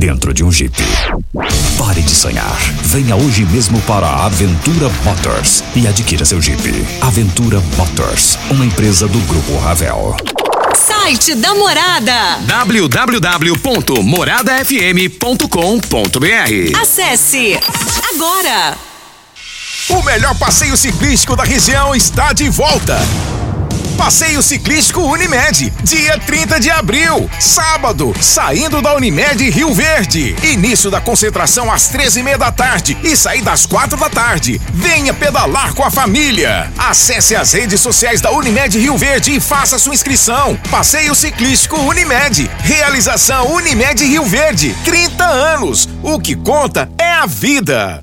dentro de um Jeep. Pare de sonhar. Venha hoje mesmo para a Aventura Motors e adquira seu Jeep. Aventura Motors, uma empresa do Grupo Ravel. Site da Morada. www.moradafm.com.br Acesse agora. O melhor passeio ciclístico da região está de volta. Passeio Ciclístico Unimed, dia 30 de abril, sábado, saindo da Unimed Rio Verde. Início da concentração às 13h30 da tarde e saída às 4 da tarde. Venha pedalar com a família. Acesse as redes sociais da Unimed Rio Verde e faça sua inscrição. Passeio Ciclístico Unimed. Realização Unimed Rio Verde. 30 anos. O que conta é a vida.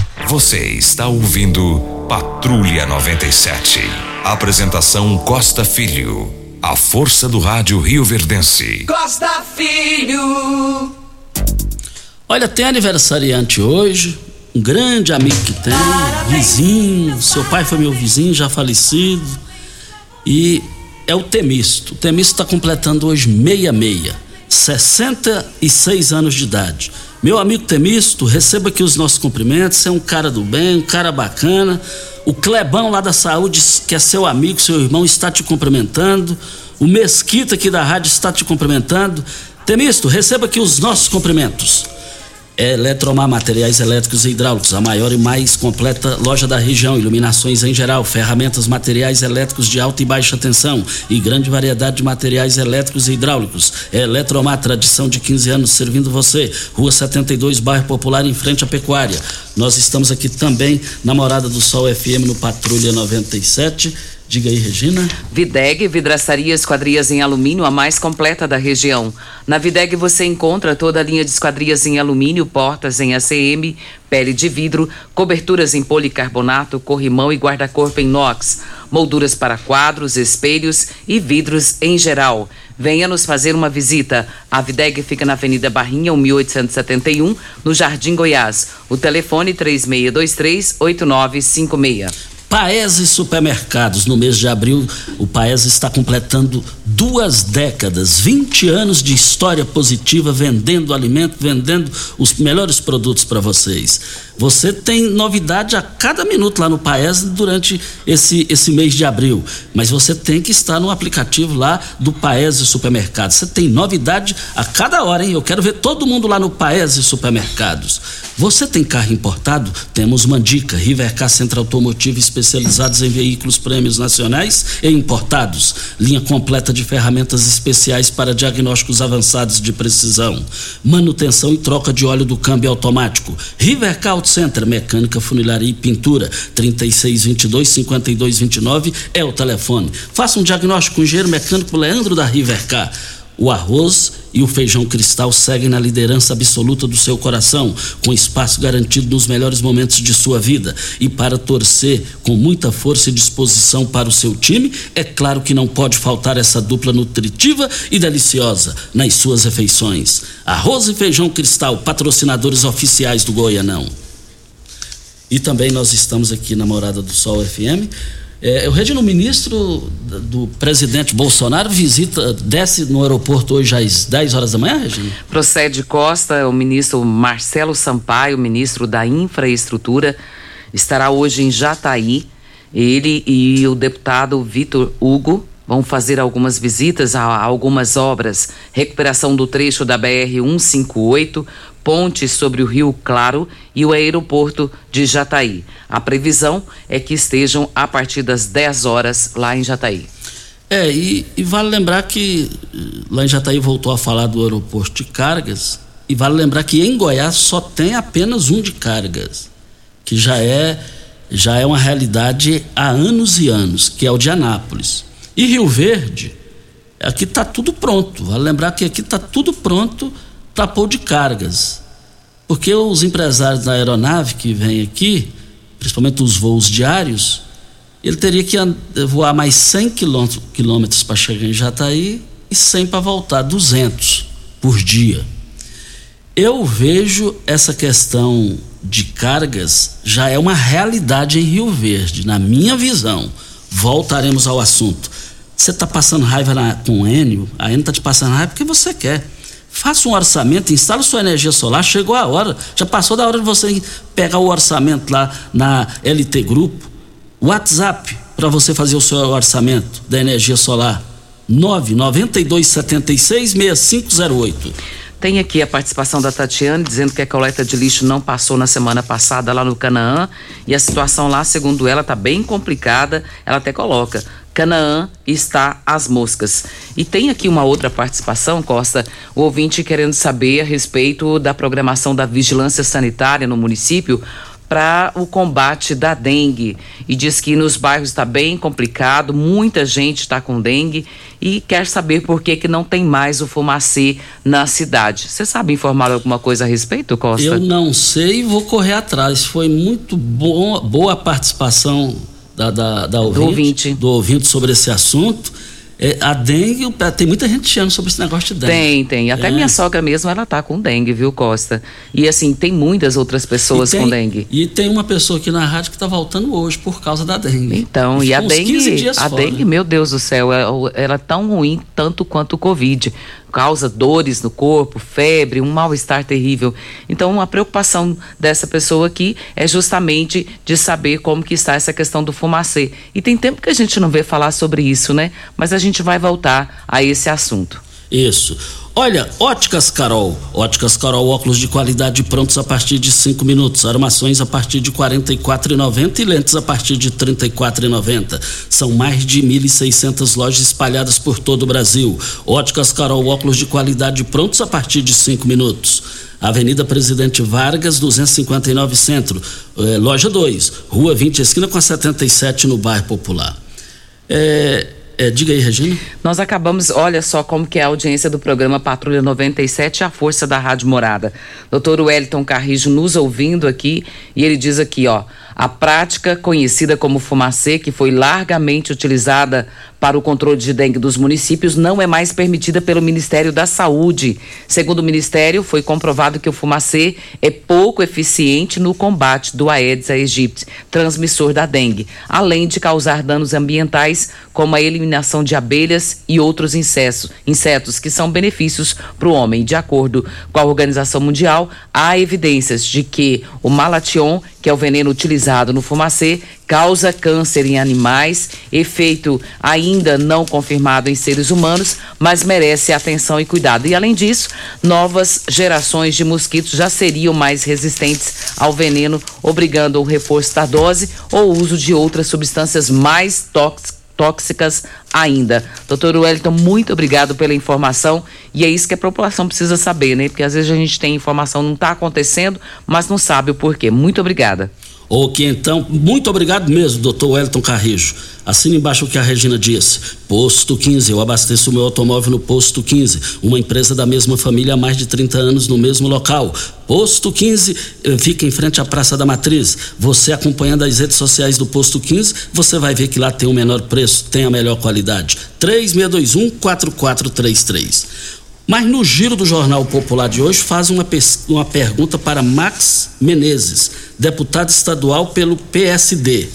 Você está ouvindo Patrulha 97. Apresentação Costa Filho. A força do rádio Rio Verdense. Costa Filho. Olha, tem aniversariante hoje, um grande amigo que tem, vizinho, seu pai foi meu vizinho, já falecido, e é o Temisto. O Temisto está completando hoje meia meia, 66 anos de idade. Meu amigo Temisto, receba aqui os nossos cumprimentos, é um cara do bem, um cara bacana. O Clebão lá da saúde, que é seu amigo, seu irmão, está te cumprimentando. O Mesquita aqui da rádio está te cumprimentando. Temisto, receba aqui os nossos cumprimentos. Eletromar Materiais Elétricos e Hidráulicos, a maior e mais completa loja da região. Iluminações em geral, ferramentas, materiais elétricos de alta e baixa tensão e grande variedade de materiais elétricos e hidráulicos. Eletromar, tradição de 15 anos servindo você. Rua 72, bairro Popular, em frente à Pecuária. Nós estamos aqui também na Morada do Sol FM no Patrulha 97. Diga aí, Regina. Videg, vidraçaria esquadrias em alumínio, a mais completa da região. Na Videg você encontra toda a linha de esquadrias em alumínio, portas em ACM, pele de vidro, coberturas em policarbonato, corrimão e guarda-corpo em inox, molduras para quadros, espelhos e vidros em geral. Venha nos fazer uma visita. A Videg fica na Avenida Barrinha, 1871, no Jardim Goiás. O telefone 3623-8956. Paese Supermercados, no mês de abril, o Paese está completando duas décadas, 20 anos de história positiva, vendendo alimento, vendendo os melhores produtos para vocês. Você tem novidade a cada minuto lá no Paese durante esse, esse mês de abril, mas você tem que estar no aplicativo lá do Paese Supermercados. Você tem novidade a cada hora, hein? Eu quero ver todo mundo lá no Paese Supermercados. Você tem carro importado? Temos uma dica: Rivercar Centro Automotivo especializados em veículos prêmios nacionais e importados. Linha completa de ferramentas especiais para diagnósticos avançados de precisão. Manutenção e troca de óleo do câmbio automático. Rivercar Center, mecânica, funilaria e pintura. 3622 5229 é o telefone. Faça um diagnóstico com o engenheiro mecânico Leandro da Rivercar. O arroz e o feijão cristal seguem na liderança absoluta do seu coração, com espaço garantido nos melhores momentos de sua vida. E para torcer com muita força e disposição para o seu time, é claro que não pode faltar essa dupla nutritiva e deliciosa nas suas refeições. Arroz e feijão cristal, patrocinadores oficiais do Goianão. E também nós estamos aqui na Morada do Sol FM é, o Regino, o ministro do presidente Bolsonaro visita, desce no aeroporto hoje às 10 horas da manhã, Regina? Procede Costa, o ministro Marcelo Sampaio, ministro da Infraestrutura, estará hoje em Jataí. Ele e o deputado Vitor Hugo vão fazer algumas visitas a algumas obras, recuperação do trecho da BR 158, ponte sobre o Rio Claro e o aeroporto de Jataí. A previsão é que estejam a partir das 10 horas lá em Jataí. É, e, e, vale lembrar que eh, lá em Jataí voltou a falar do aeroporto de cargas, e vale lembrar que em Goiás só tem apenas um de cargas, que já é já é uma realidade há anos e anos, que é o de Anápolis. E Rio Verde, aqui está tudo pronto. Vale lembrar que aqui está tudo pronto pôr de cargas. Porque os empresários da aeronave que vêm aqui, principalmente os voos diários, ele teria que voar mais 100 quilômetros para chegar em Jataí e 100 para voltar, 200 por dia. Eu vejo essa questão de cargas já é uma realidade em Rio Verde, na minha visão. Voltaremos ao assunto. Você está passando raiva na, com o Enio, a Enio está te passando raiva porque você quer. Faça um orçamento, instale sua energia solar, chegou a hora, já passou da hora de você pegar o orçamento lá na LT Grupo. WhatsApp para você fazer o seu orçamento da energia solar. 992766508. Tem aqui a participação da Tatiane dizendo que a coleta de lixo não passou na semana passada lá no Canaã e a situação lá, segundo ela, está bem complicada. Ela até coloca: Canaã está às moscas. E tem aqui uma outra participação, Costa, o ouvinte querendo saber a respeito da programação da vigilância sanitária no município para o combate da dengue. E diz que nos bairros está bem complicado, muita gente está com dengue e quer saber por que, que não tem mais o fumacê na cidade. Você sabe informar alguma coisa a respeito, Costa? Eu não sei e vou correr atrás. Foi muito boa, boa a participação da, da, da ouvinte, do ouvinte. do ouvinte sobre esse assunto. É, a dengue, tem muita gente chando sobre esse negócio de dengue. Tem, tem. Até é. minha sogra mesmo, ela tá com dengue, viu, Costa? E assim, tem muitas outras pessoas tem, com dengue. E tem uma pessoa aqui na rádio que tá voltando hoje por causa da dengue. Então, e, e a dengue, a fora. dengue, meu Deus do céu, ela, é, ela é tão ruim tanto quanto o Covid causa dores no corpo, febre, um mal-estar terrível. Então, a preocupação dessa pessoa aqui é justamente de saber como que está essa questão do fumacê. E tem tempo que a gente não vê falar sobre isso, né? Mas a gente vai voltar a esse assunto. Isso. Olha, Óticas Carol. Óticas Carol, óculos de qualidade prontos a partir de 5 minutos. Armações a partir de R$ 44,90 e lentes a partir de R$ 34,90. São mais de 1.600 lojas espalhadas por todo o Brasil. Óticas Carol, óculos de qualidade prontos a partir de 5 minutos. Avenida Presidente Vargas, 259 Centro, eh, loja 2, Rua 20, esquina com a 77, no bairro Popular. É, é, diga aí, Regina. Nós acabamos, olha só como que é a audiência do programa Patrulha 97, a força da Rádio Morada. Doutor Wellington Carrijo nos ouvindo aqui e ele diz aqui, ó, a prática conhecida como fumacê, que foi largamente utilizada para o controle de dengue dos municípios, não é mais permitida pelo Ministério da Saúde. Segundo o Ministério, foi comprovado que o fumacê é pouco eficiente no combate do Aedes aegypti, transmissor da dengue, além de causar danos ambientais, como a eliminação de abelhas e outros insetos, insetos que são benefícios para o homem. De acordo com a Organização Mundial, há evidências de que o malation que é o veneno utilizado no fumacê, causa câncer em animais, efeito ainda não confirmado em seres humanos, mas merece atenção e cuidado. E além disso, novas gerações de mosquitos já seriam mais resistentes ao veneno, obrigando o reforço da dose ou uso de outras substâncias mais tóxicas tóxicas ainda. Doutor Wellington, muito obrigado pela informação e é isso que a população precisa saber, né? Porque às vezes a gente tem informação, não está acontecendo, mas não sabe o porquê. Muito obrigada. Ok, então, muito obrigado mesmo, doutor Wellington Carrijo. Assina embaixo o que a Regina disse. Posto 15, eu abasteço o meu automóvel no Posto 15, uma empresa da mesma família há mais de 30 anos no mesmo local. Posto 15 eh, fica em frente à Praça da Matriz. Você acompanhando as redes sociais do Posto 15, você vai ver que lá tem o menor preço, tem a melhor qualidade. 3621 4433. Mas no giro do Jornal Popular de hoje faz uma, uma pergunta para Max Menezes, deputado estadual pelo PSD.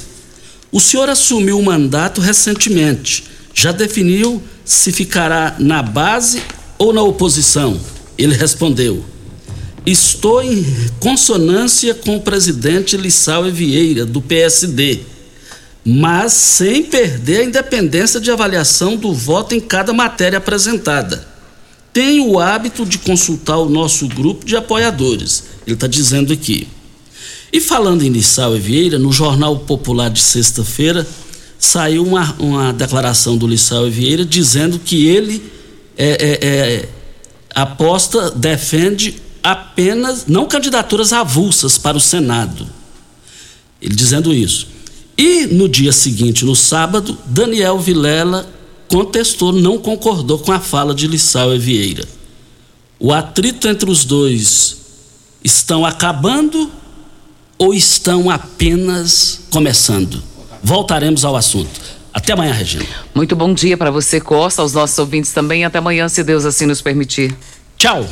O senhor assumiu o mandato recentemente. Já definiu se ficará na base ou na oposição? Ele respondeu: Estou em consonância com o presidente Lissau Vieira, do PSD, mas sem perder a independência de avaliação do voto em cada matéria apresentada tem o hábito de consultar o nosso grupo de apoiadores. Ele está dizendo aqui. E falando em Lissau e Vieira, no Jornal Popular de sexta-feira, saiu uma, uma declaração do Lissau e Vieira dizendo que ele é, é, é, aposta, defende apenas, não candidaturas avulsas para o Senado. Ele dizendo isso. E no dia seguinte, no sábado, Daniel Vilela contestou, não concordou com a fala de Lissau e Vieira. O atrito entre os dois estão acabando ou estão apenas começando? Voltaremos ao assunto. Até amanhã, Regina. Muito bom dia para você, Costa, aos nossos ouvintes também. Até amanhã, se Deus assim nos permitir. Tchau.